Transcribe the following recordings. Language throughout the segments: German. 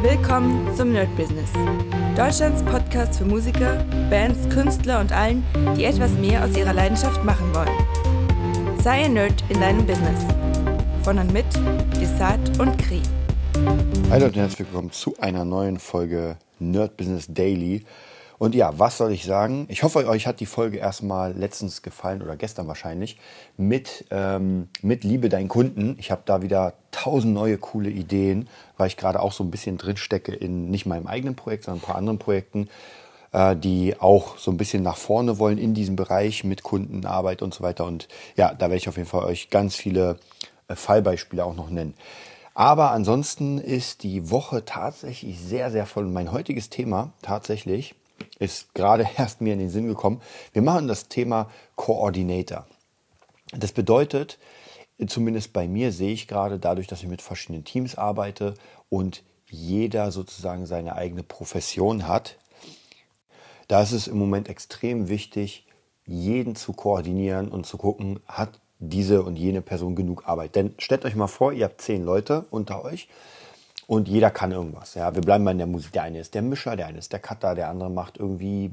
Willkommen zum Nerd Business. Deutschlands Podcast für Musiker, Bands, Künstler und allen, die etwas mehr aus ihrer Leidenschaft machen wollen. Sei ein Nerd in deinem Business. Von und mit Desart und Kri. Hallo und herzlich willkommen zu einer neuen Folge Nerd Business Daily. Und ja, was soll ich sagen? Ich hoffe, euch hat die Folge erstmal letztens gefallen oder gestern wahrscheinlich mit, ähm, mit Liebe deinen Kunden. Ich habe da wieder tausend neue coole Ideen, weil ich gerade auch so ein bisschen drinstecke in nicht meinem eigenen Projekt, sondern ein paar anderen Projekten, äh, die auch so ein bisschen nach vorne wollen in diesem Bereich mit Kundenarbeit und so weiter. Und ja, da werde ich auf jeden Fall euch ganz viele äh, Fallbeispiele auch noch nennen. Aber ansonsten ist die Woche tatsächlich sehr, sehr voll. Mein heutiges Thema tatsächlich ist gerade erst mir in den Sinn gekommen. Wir machen das Thema Coordinator. Das bedeutet, zumindest bei mir sehe ich gerade dadurch, dass ich mit verschiedenen Teams arbeite und jeder sozusagen seine eigene Profession hat, da ist es im Moment extrem wichtig, jeden zu koordinieren und zu gucken, hat diese und jene Person genug Arbeit. Denn stellt euch mal vor, ihr habt zehn Leute unter euch und jeder kann irgendwas. Ja, wir bleiben mal in der Musik. Der eine ist der Mischer, der eine ist der Cutter, der andere macht irgendwie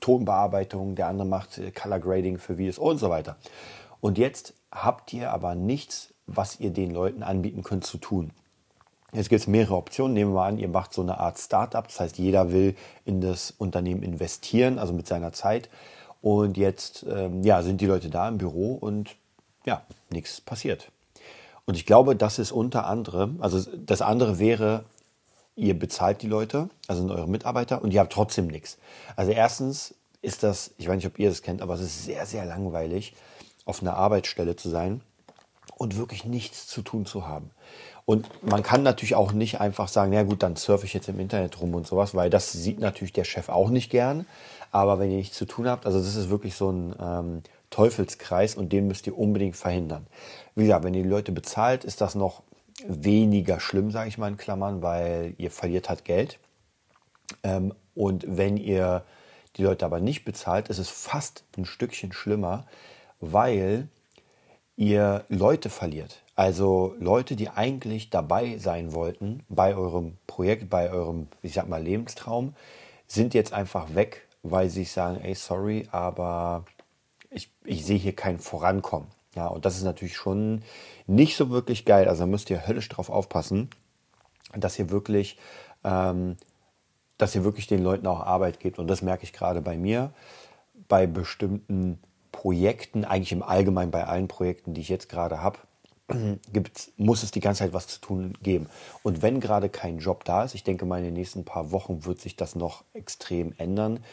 Tonbearbeitung, der andere macht äh, Color Grading für Videos und so weiter. Und jetzt habt ihr aber nichts, was ihr den Leuten anbieten könnt zu tun. Jetzt gibt es mehrere Optionen. Nehmen wir mal an, ihr macht so eine Art Startup. Das heißt, jeder will in das Unternehmen investieren, also mit seiner Zeit. Und jetzt ähm, ja, sind die Leute da im Büro und ja, nichts passiert. Und ich glaube, das ist unter anderem, also das andere wäre, ihr bezahlt die Leute, also sind eure Mitarbeiter und ihr habt trotzdem nichts. Also erstens ist das, ich weiß nicht, ob ihr das kennt, aber es ist sehr, sehr langweilig, auf einer Arbeitsstelle zu sein und wirklich nichts zu tun zu haben. Und man kann natürlich auch nicht einfach sagen, na gut, dann surfe ich jetzt im Internet rum und sowas, weil das sieht natürlich der Chef auch nicht gern. Aber wenn ihr nichts zu tun habt, also das ist wirklich so ein ähm, Teufelskreis und den müsst ihr unbedingt verhindern. Wie gesagt, wenn ihr die Leute bezahlt, ist das noch weniger schlimm, sage ich mal in Klammern, weil ihr verliert halt Geld. Ähm, und wenn ihr die Leute aber nicht bezahlt, ist es fast ein Stückchen schlimmer, weil ihr Leute verliert. Also Leute, die eigentlich dabei sein wollten bei eurem Projekt, bei eurem, ich sag mal, Lebenstraum, sind jetzt einfach weg, weil sie sagen, ey, sorry, aber ich, ich sehe hier kein Vorankommen. Ja, und das ist natürlich schon nicht so wirklich geil. Also da müsst ihr höllisch drauf aufpassen, dass ihr wirklich, ähm, dass ihr wirklich den Leuten auch Arbeit gebt. Und das merke ich gerade bei mir, bei bestimmten Projekten, eigentlich im Allgemeinen bei allen Projekten, die ich jetzt gerade habe, gibt's, muss es die ganze Zeit was zu tun geben. Und wenn gerade kein Job da ist, ich denke mal in den nächsten paar Wochen wird sich das noch extrem ändern,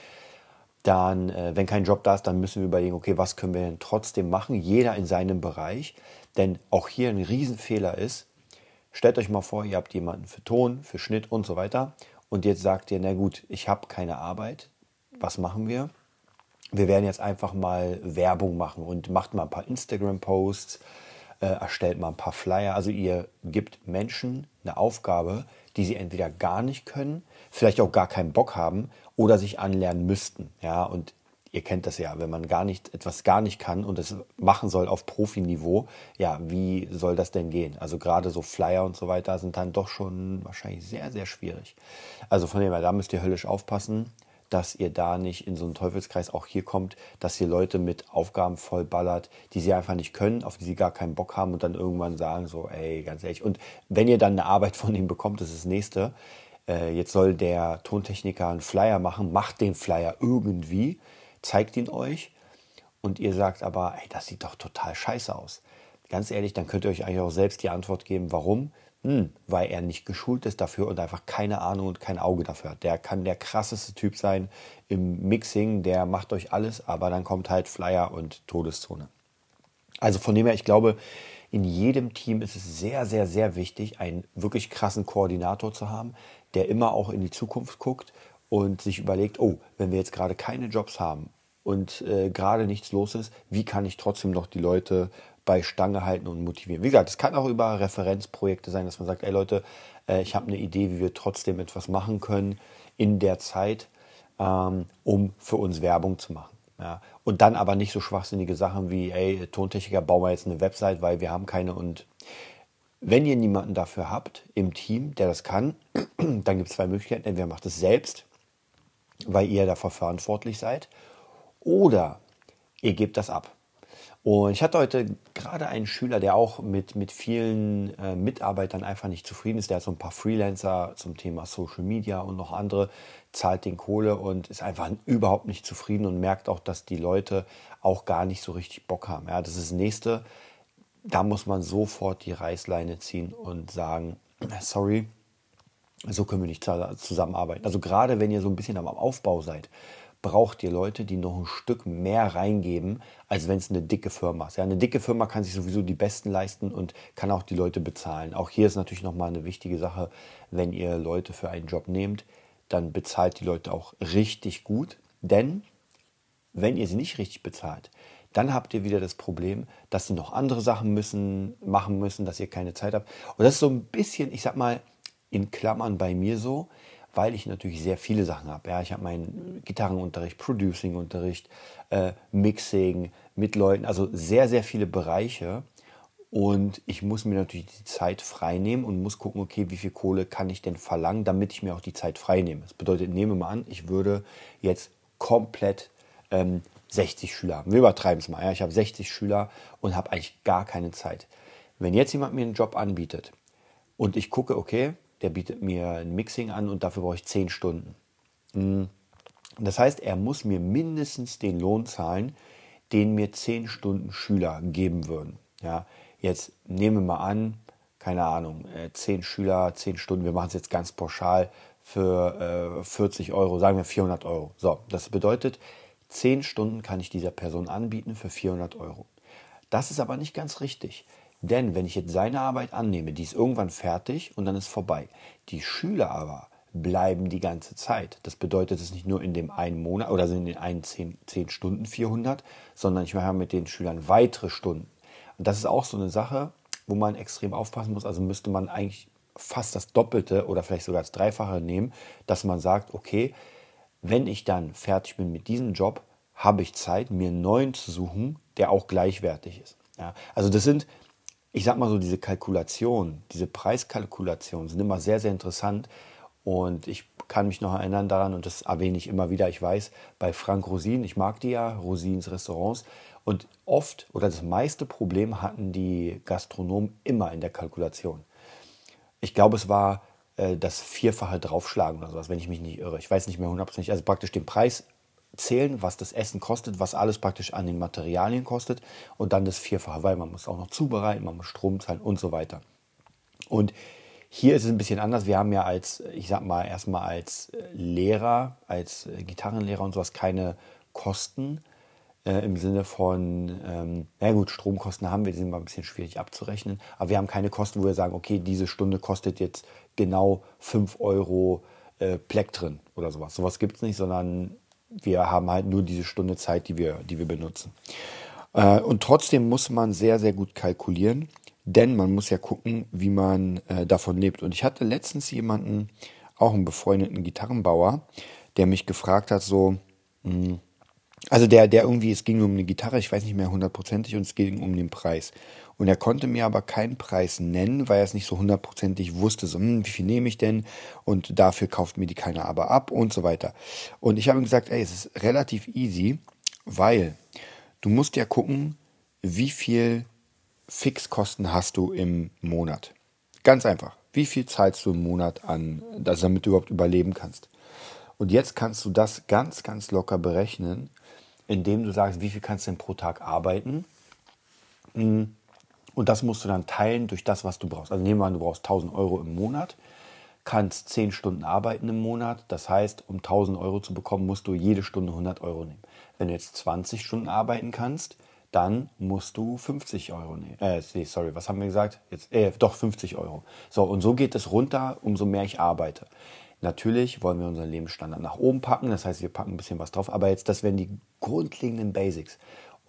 dann, äh, wenn kein Job da ist, dann müssen wir überlegen, okay, was können wir denn trotzdem machen? Jeder in seinem Bereich. Denn auch hier ein Riesenfehler ist, stellt euch mal vor, ihr habt jemanden für Ton, für Schnitt und so weiter. Und jetzt sagt ihr, na gut, ich habe keine Arbeit. Was machen wir? Wir werden jetzt einfach mal Werbung machen und macht mal ein paar Instagram-Posts, äh, erstellt mal ein paar Flyer. Also ihr gebt Menschen eine Aufgabe, die sie entweder gar nicht können, vielleicht auch gar keinen Bock haben oder sich anlernen müssten. Ja, und ihr kennt das ja, wenn man gar nicht etwas gar nicht kann und es machen soll auf Profiniveau, ja, wie soll das denn gehen? Also gerade so Flyer und so weiter sind dann doch schon wahrscheinlich sehr, sehr schwierig. Also von dem her, da müsst ihr höllisch aufpassen, dass ihr da nicht in so einen Teufelskreis auch hier kommt, dass ihr Leute mit Aufgaben vollballert, die sie einfach nicht können, auf die sie gar keinen Bock haben und dann irgendwann sagen so, ey, ganz ehrlich. Und wenn ihr dann eine Arbeit von ihnen bekommt, das ist das nächste, äh, jetzt soll der Tontechniker einen Flyer machen, macht den Flyer irgendwie, zeigt ihn euch und ihr sagt aber, ey, das sieht doch total scheiße aus. Ganz ehrlich, dann könnt ihr euch eigentlich auch selbst die Antwort geben, warum? Hm, weil er nicht geschult ist dafür und einfach keine Ahnung und kein Auge dafür hat. Der kann der krasseste Typ sein im Mixing, der macht euch alles, aber dann kommt halt Flyer und Todeszone. Also von dem her, ich glaube, in jedem Team ist es sehr, sehr, sehr wichtig, einen wirklich krassen Koordinator zu haben, der immer auch in die Zukunft guckt und sich überlegt, oh, wenn wir jetzt gerade keine Jobs haben und äh, gerade nichts los ist, wie kann ich trotzdem noch die Leute bei Stange halten und motivieren? Wie gesagt, es kann auch über Referenzprojekte sein, dass man sagt, ey Leute, äh, ich habe eine Idee, wie wir trotzdem etwas machen können in der Zeit, ähm, um für uns Werbung zu machen. Ja. Und dann aber nicht so schwachsinnige Sachen wie, ey, Tontechniker, bauen wir jetzt eine Website, weil wir haben keine und Wenn ihr niemanden dafür habt im Team, der das kann, dann gibt es zwei Möglichkeiten. Entweder macht es selbst, weil ihr dafür verantwortlich seid, oder ihr gebt das ab. Und ich hatte heute gerade einen Schüler, der auch mit, mit vielen äh, Mitarbeitern einfach nicht zufrieden ist. Der hat so ein paar Freelancer zum Thema Social Media und noch andere, zahlt den Kohle und ist einfach überhaupt nicht zufrieden und merkt auch, dass die Leute auch gar nicht so richtig Bock haben. Ja, das ist das nächste. Da muss man sofort die Reißleine ziehen und sagen, sorry, so können wir nicht zusammenarbeiten. Also gerade wenn ihr so ein bisschen am Aufbau seid, braucht ihr Leute, die noch ein Stück mehr reingeben, als wenn es eine dicke Firma ist. Ja, eine dicke Firma kann sich sowieso die Besten leisten und kann auch die Leute bezahlen. Auch hier ist natürlich nochmal eine wichtige Sache, wenn ihr Leute für einen Job nehmt, dann bezahlt die Leute auch richtig gut. Denn wenn ihr sie nicht richtig bezahlt, dann habt ihr wieder das Problem, dass sie noch andere Sachen müssen, machen müssen, dass ihr keine Zeit habt. Und das ist so ein bisschen, ich sag mal, in Klammern bei mir so, weil ich natürlich sehr viele Sachen habe. Ja, ich habe meinen Gitarrenunterricht, Producing-Unterricht, äh, Mixing mit Leuten, also sehr, sehr viele Bereiche. Und ich muss mir natürlich die Zeit freinehmen und muss gucken, okay, wie viel Kohle kann ich denn verlangen, damit ich mir auch die Zeit freinehme. Das bedeutet, nehme mal an, ich würde jetzt komplett ähm, 60 Schüler haben. Wir übertreiben es mal. Ja? Ich habe 60 Schüler und habe eigentlich gar keine Zeit. Wenn jetzt jemand mir einen Job anbietet und ich gucke, okay, der bietet mir ein Mixing an und dafür brauche ich 10 Stunden. Hm. Das heißt, er muss mir mindestens den Lohn zahlen, den mir 10 Stunden Schüler geben würden. Ja, jetzt nehmen wir mal an, keine Ahnung, 10 äh, Schüler, 10 Stunden, wir machen es jetzt ganz pauschal für äh, 40 Euro, sagen wir 400 Euro. So, das bedeutet, 10 Stunden kann ich dieser Person anbieten für 400 Euro. Das ist aber nicht ganz richtig. Denn wenn ich jetzt seine Arbeit annehme, die ist irgendwann fertig und dann ist vorbei. Die Schüler aber bleiben die ganze Zeit. Das bedeutet es nicht nur in dem einen Monat oder in den einen 10, 10 Stunden 400, sondern ich mache mit den Schülern weitere Stunden. Und das ist auch so eine Sache, wo man extrem aufpassen muss. Also müsste man eigentlich fast das Doppelte oder vielleicht sogar das Dreifache nehmen, dass man sagt, okay, wenn ich dann fertig bin mit diesem Job, habe ich Zeit, mir einen neuen zu suchen, der auch gleichwertig ist. Ja, also das sind ich sag mal so, diese Kalkulation, diese Preiskalkulation sind immer sehr, sehr interessant. Und ich kann mich noch erinnern daran, und das erwähne ich immer wieder, ich weiß, bei Frank Rosin, ich mag die ja, Rosins Restaurants. Und oft oder das meiste Problem hatten die Gastronomen immer in der Kalkulation. Ich glaube, es war äh, das Vierfache draufschlagen oder sowas, wenn ich mich nicht irre. Ich weiß nicht mehr hundertprozentig. Also praktisch den Preis zählen, was das Essen kostet, was alles praktisch an den Materialien kostet und dann das Vierfache, weil man muss auch noch zubereiten, man muss Strom zahlen und so weiter. Und hier ist es ein bisschen anders. Wir haben ja als, ich sag mal, erstmal als Lehrer, als Gitarrenlehrer und sowas keine Kosten äh, im Sinne von, ähm, na gut, Stromkosten haben wir, die sind mal ein bisschen schwierig abzurechnen, aber wir haben keine Kosten, wo wir sagen, okay, diese Stunde kostet jetzt genau 5 Euro äh, Plektren oder sowas. Sowas gibt es nicht, sondern wir haben halt nur diese Stunde Zeit, die wir, die wir benutzen. Äh, und trotzdem muss man sehr, sehr gut kalkulieren, denn man muss ja gucken, wie man äh, davon lebt. Und ich hatte letztens jemanden, auch einen befreundeten Gitarrenbauer, der mich gefragt hat, so, mh, hm, also der, der irgendwie, es ging um eine Gitarre, ich weiß nicht mehr hundertprozentig, und es ging um den Preis. Und er konnte mir aber keinen Preis nennen, weil er es nicht so hundertprozentig wusste, so, hm, wie viel nehme ich denn? Und dafür kauft mir die keiner aber ab und so weiter. Und ich habe ihm gesagt, ey, es ist relativ easy, weil du musst ja gucken, wie viel Fixkosten hast du im Monat. Ganz einfach. Wie viel zahlst du im Monat an, damit du überhaupt überleben kannst? Und jetzt kannst du das ganz, ganz locker berechnen indem du sagst, wie viel kannst du denn pro Tag arbeiten. Mm. Und das musst du dann teilen durch das, was du brauchst. Also nehmen wir an, du brauchst 1000 Euro im Monat, kannst 10 Stunden arbeiten im Monat. Das heißt, um 1000 Euro zu bekommen, musst du jede Stunde 100 Euro nehmen. Wenn du jetzt 20 Stunden arbeiten kannst, dann musst du 50 Euro nehmen. Äh, sorry, was haben wir gesagt? Jetzt, äh, doch 50 Euro. So, und so geht es runter, umso mehr ich arbeite. Natürlich wollen wir unseren Lebensstandard nach oben packen, das heißt, wir packen ein bisschen was drauf, aber jetzt, das wären die grundlegenden Basics.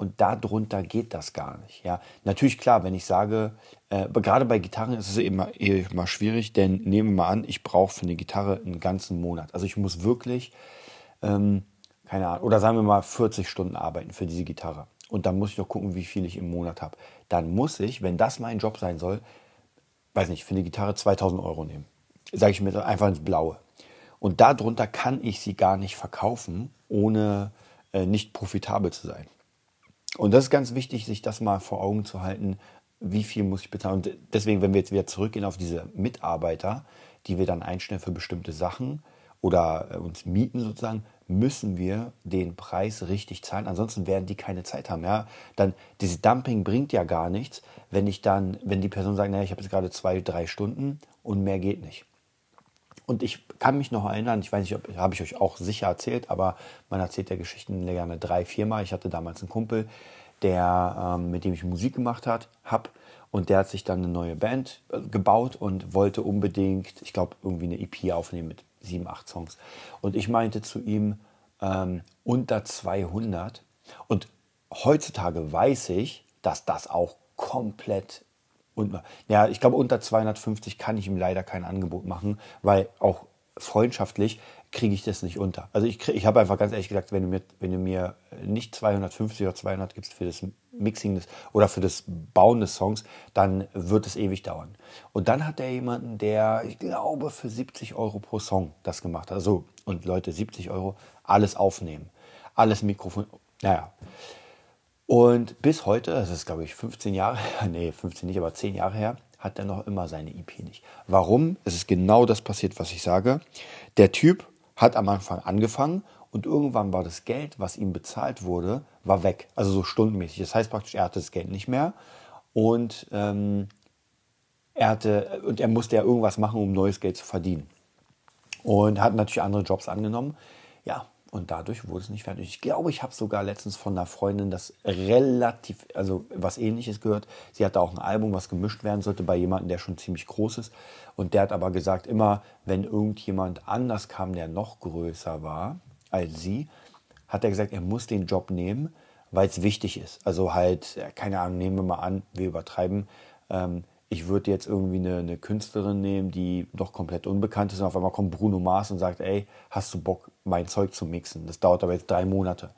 Und darunter geht das gar nicht. Ja, natürlich klar, wenn ich sage, äh, gerade bei Gitarren ist es immer, immer schwierig, denn nehmen wir mal an, ich brauche für eine Gitarre einen ganzen Monat. Also ich muss wirklich, ähm, keine Ahnung, oder sagen wir mal 40 Stunden arbeiten für diese Gitarre. Und dann muss ich noch gucken, wie viel ich im Monat habe. Dann muss ich, wenn das mein Job sein soll, weiß nicht, für eine Gitarre 2000 Euro nehmen. Sage ich mir einfach ins Blaue. Und darunter kann ich sie gar nicht verkaufen, ohne äh, nicht profitabel zu sein. Und das ist ganz wichtig, sich das mal vor Augen zu halten, wie viel muss ich bezahlen. Und deswegen, wenn wir jetzt wieder zurückgehen auf diese Mitarbeiter, die wir dann einstellen für bestimmte Sachen oder äh, uns mieten sozusagen, müssen wir den Preis richtig zahlen. Ansonsten werden die keine Zeit haben. Ja? Dann dieses Dumping bringt ja gar nichts, wenn ich dann, wenn die Person sagt, naja, ich habe jetzt gerade zwei, drei Stunden und mehr geht nicht. Und ich kann mich noch erinnern, ich weiß nicht, ob habe ich euch auch sicher erzählt, aber man erzählt ja Geschichten gerne drei, viermal. Ich hatte damals einen Kumpel, der, ähm, mit dem ich Musik gemacht habe und der hat sich dann eine neue Band äh, gebaut und wollte unbedingt, ich glaube, irgendwie eine EP aufnehmen mit sieben, acht Songs. Und ich meinte zu ihm, ähm, unter 200. Und heutzutage weiß ich, dass das auch komplett und ja, ich glaube, unter 250 kann ich ihm leider kein Angebot machen, weil auch freundschaftlich kriege ich das nicht unter. Also ich, ich habe einfach ganz ehrlich gesagt, wenn du, mir, wenn du mir nicht 250 oder 200 gibst für das Mixing des, oder für das Bauen des Songs, dann wird es ewig dauern. Und dann hat er jemanden, der, ich glaube, für 70 Euro pro Song das gemacht hat. Also, und Leute, 70 Euro, alles aufnehmen, alles Mikrofon, naja. Und bis heute, das ist glaube ich 15 Jahre, nee, 15 nicht, aber 10 Jahre her, hat er noch immer seine EP nicht. Warum? Es ist genau das passiert, was ich sage. Der Typ hat am Anfang angefangen und irgendwann war das Geld, was ihm bezahlt wurde, war weg. Also so stundenmäßig. Das heißt praktisch, er hatte das Geld nicht mehr und ähm, er hatte und er musste ja irgendwas machen, um neues Geld zu verdienen. Und hat natürlich andere Jobs angenommen. Ja, und dadurch wurde es nicht fertig. Ich glaube, ich habe sogar letztens von einer Freundin das relativ, also was ähnliches gehört. Sie hatte auch ein Album, was gemischt werden sollte bei jemandem, der schon ziemlich groß ist. Und der hat aber gesagt, immer wenn irgendjemand anders kam, der noch größer war als sie, hat er gesagt, er muss den Job nehmen, weil es wichtig ist. Also halt, keine Ahnung, nehmen wir mal an, wir übertreiben. Ähm, ich würde jetzt irgendwie eine, eine, Künstlerin nehmen, die doch komplett unbekannt ist und auf einmal kommt Bruno Mars und sagt, ey, hast du Bock, mein Zeug zu mixen? Das dauert aber jetzt drei Monate.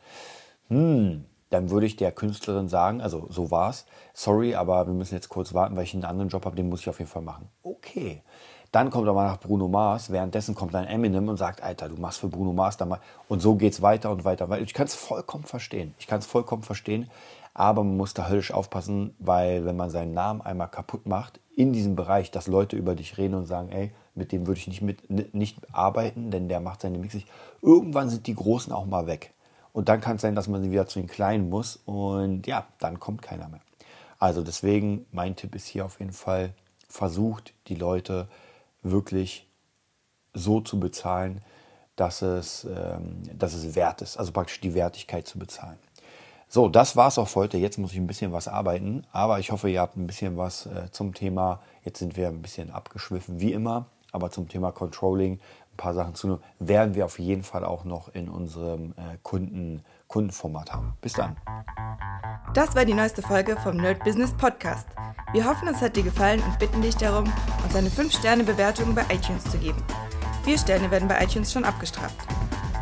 Hm, dann würde ich der Künstlerin sagen, also so war's, sorry, aber wir müssen jetzt kurz warten, weil ich einen anderen Job habe, den muss ich auf jeden Fall machen. Okay. Dann kommt aber nach Bruno Mars, währenddessen kommt ein Eminem und sagt, Alter, du machst für Bruno Mars da mal. Und so geht's weiter und weiter. Ich kann es vollkommen verstehen. Ich kann es vollkommen verstehen. Aber man muss da höllisch aufpassen, weil wenn man seinen Namen einmal kaputt macht, in diesem Bereich, dass Leute über dich reden und sagen, ey, mit dem würde ich nicht, mit, nicht arbeiten, denn der macht seine Mix nicht. Irgendwann sind die Großen auch mal weg. Und dann kann es sein, dass man wieder zu den Kleinen muss und ja, dann kommt keiner mehr. Also deswegen, mein Tipp ist hier auf jeden Fall, versucht die Leute wirklich so zu bezahlen, dass es, ähm, dass es wert ist, also praktisch die Wertigkeit zu bezahlen. So, das war's auch heute. Jetzt muss ich ein bisschen was arbeiten, aber ich hoffe, ihr habt ein bisschen was äh, zum Thema. Jetzt sind wir ein bisschen abgeschwiffen, wie immer, aber zum Thema Controlling ein paar Sachen zu. Werden wir auf jeden Fall auch noch in unserem äh, Kunden, Kundenformat haben. Bis dann. Das war die neueste Folge vom Nerd Business Podcast. Wir hoffen, es hat dir gefallen und bitten dich darum, uns eine 5-Sterne-Bewertung bei iTunes zu geben. Vier Sterne werden bei iTunes schon abgestraft.